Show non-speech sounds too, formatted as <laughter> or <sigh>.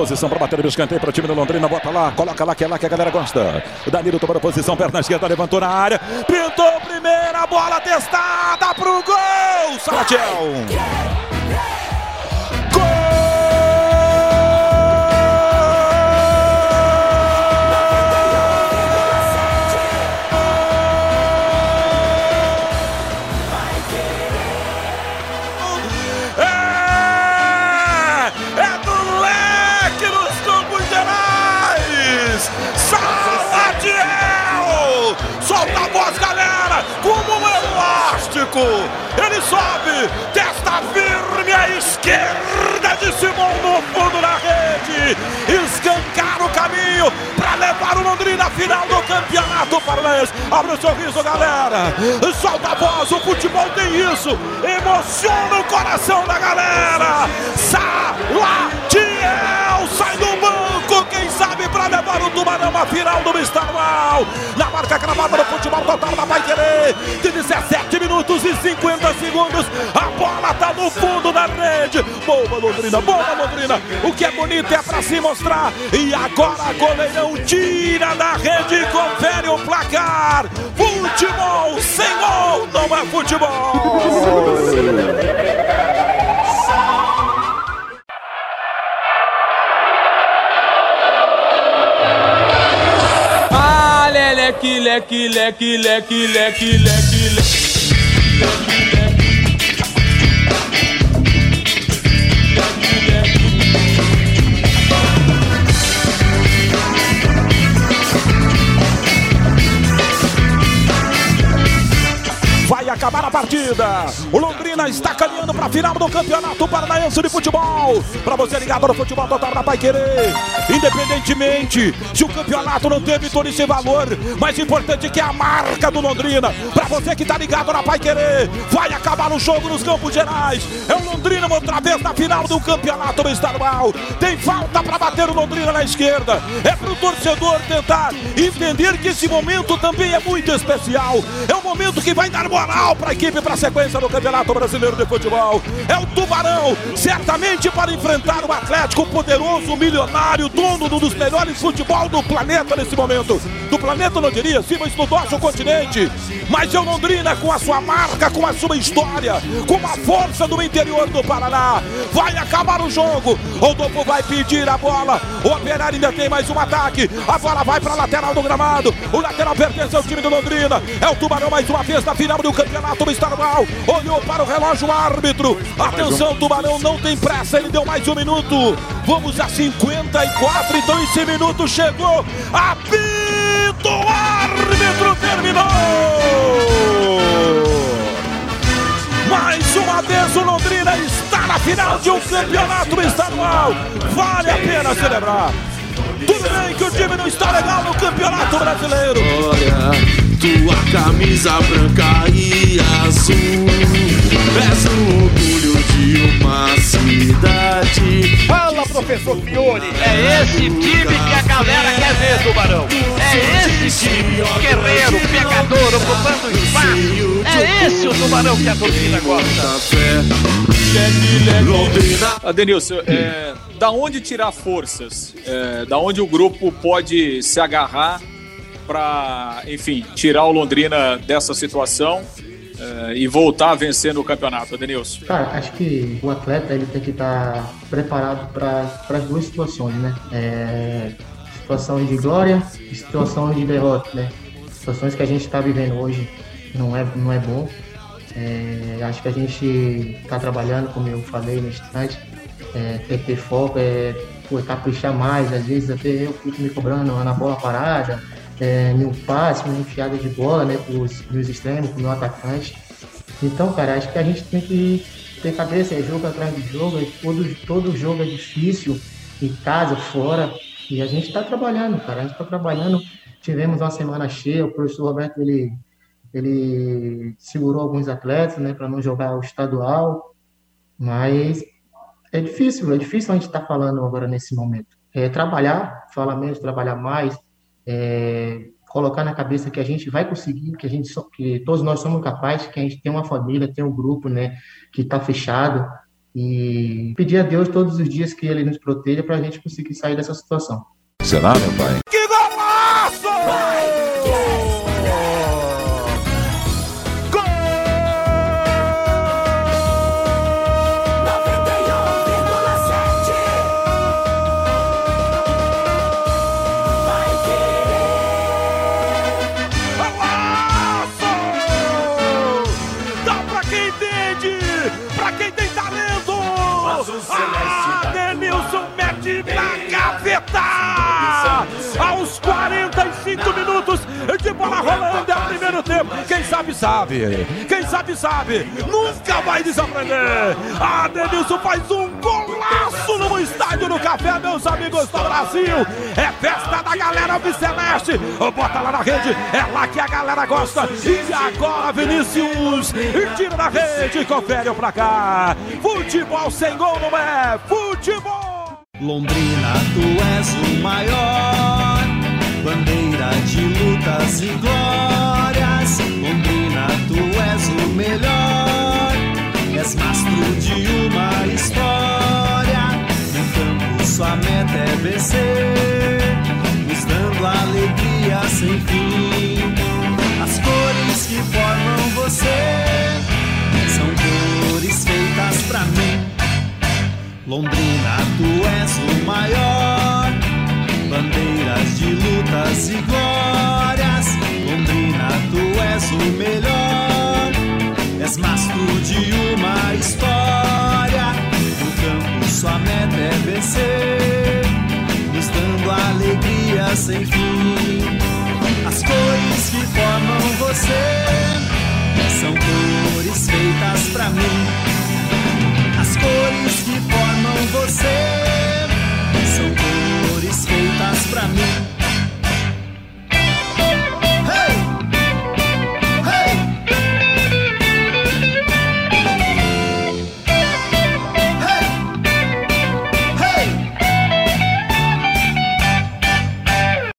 posição para bater o escanteio para o time do Londrina. Bota lá, coloca lá, que é lá que a galera gosta. O Danilo tomando posição, perna esquerda, levantou na área. Pintou primeira, bola testada pro gol. Ele sobe, testa firme à esquerda de Simão no fundo da rede. Escancar o caminho para levar o Londrina à final do campeonato paranaense. Abre o sorriso, galera. Solta a voz, o futebol tem isso. Emociona o coração da galera. Salatiel Tubarão à final do estadual. Na marca cravada do futebol total da Vai Querer. De 17 minutos e 50 segundos. A bola tá no fundo da rede. Boa Londrina, boa Londrina. O que é bonito é para se mostrar. E agora goleirão tira da rede e confere o placar. Futebol sem gol não é futebol. <laughs> leque, leque, leque, leque, leque, leque. Acabar a partida. O Londrina está caminhando para a final do Campeonato Paranaense de Futebol. Para você ligado no futebol total da Pai Querer. Independentemente se o campeonato não teve todo esse valor, mais importante que a marca do Londrina. Para você que está ligado na Pai Querer, vai acabar o jogo nos Campos Gerais. É o Londrina outra vez na final do Campeonato Estadual. Tem falta para bater o Londrina na esquerda. É para o torcedor tentar entender que esse momento também é muito especial. É um momento que vai dar moral para a equipe para a sequência do Campeonato Brasileiro de Futebol. É o Tubarão, certamente para enfrentar o Atlético poderoso, milionário, dono de um dos melhores futebol do planeta nesse momento. Do planeta não diria, sim, mas do nosso continente. Mas é o Londrina com a sua marca, com a sua história, com a força do interior do Paraná. Vai acabar o jogo. O Dopo vai pedir a bola. O Operário ainda tem mais um ataque. A bola vai para a lateral do gramado. O lateral pertence ao time do Londrina. É o Tubarão mais uma vez na final do campeonato campeonato estadual. Olhou para o relógio o árbitro. Atenção, Tubarão não tem pressa, ele deu mais um minuto. Vamos a 54, então esse minuto chegou. Apito, o árbitro terminou. Mais uma vez o Londrina está na final de um campeonato estadual. Vale a pena celebrar. Tudo bem que o time não está legal no campeonato brasileiro. Tua camisa branca e azul. És o orgulho de uma cidade Fala, professor Fiore. É esse time que a galera quer ver, Tubarão. É esse time. Guerreiro, pegador, ocupando espaço. É esse o Tubarão que a torcida gosta. Adenilson, é, da onde tirar forças? É, da onde o grupo pode se agarrar para, enfim, tirar o Londrina dessa situação uh, e voltar a vencer no campeonato, Denilson? Cara, acho que o atleta ele tem que estar tá preparado para as duas situações, né? É, situação de glória e situação de derrota, né? Situações que a gente está vivendo hoje não é, não é bom. É, acho que a gente está trabalhando, como eu falei no instante, é, tem que ter foco, é, pô, caprichar mais, às vezes até eu fico me cobrando na bola parada, é, meu passe, uma enfiada de bola, né, pros meus extremos, pro meu atacante. Então, cara, acho que a gente tem que ter cabeça, é jogo atrás de jogo, é todo, todo jogo é difícil, em casa, fora, e a gente está trabalhando, cara, a gente está trabalhando. Tivemos uma semana cheia, o professor Roberto, ele, ele segurou alguns atletas, né, para não jogar o estadual, mas é difícil, é difícil a gente tá falando agora nesse momento. É trabalhar, falar menos, trabalhar mais, é, colocar na cabeça que a gente vai conseguir, que a gente que todos nós somos capazes, que a gente tem uma família, tem um grupo, né, que está fechado E pedir a Deus todos os dias que Ele nos proteja para a gente conseguir sair dessa situação. Será, meu pai? Que golaço! Aos 45 minutos de bola rolando. é primeiro tempo. Quem sabe, sabe. Quem sabe, sabe. Nunca vai desaprender. A Denilson faz um golaço no estádio do Café, meus amigos do Brasil. É festa da galera Viceleste. Bota lá na rede. É lá que a galera gosta. E agora, Vinícius. Tira na rede. Confere pra cá. Futebol sem gol não é. Futebol. Londrina, tu és o maior, bandeira de lutas e glórias. Sua meta é vencer, nos dando alegria sem fim. As cores que formam você são cores feitas pra mim. Londrina, tu és o maior. Bandeiras de lutas e glórias. Londrina, tu és o melhor. sem fim. As cores que formam você são cores feitas para mim. As cores que formam você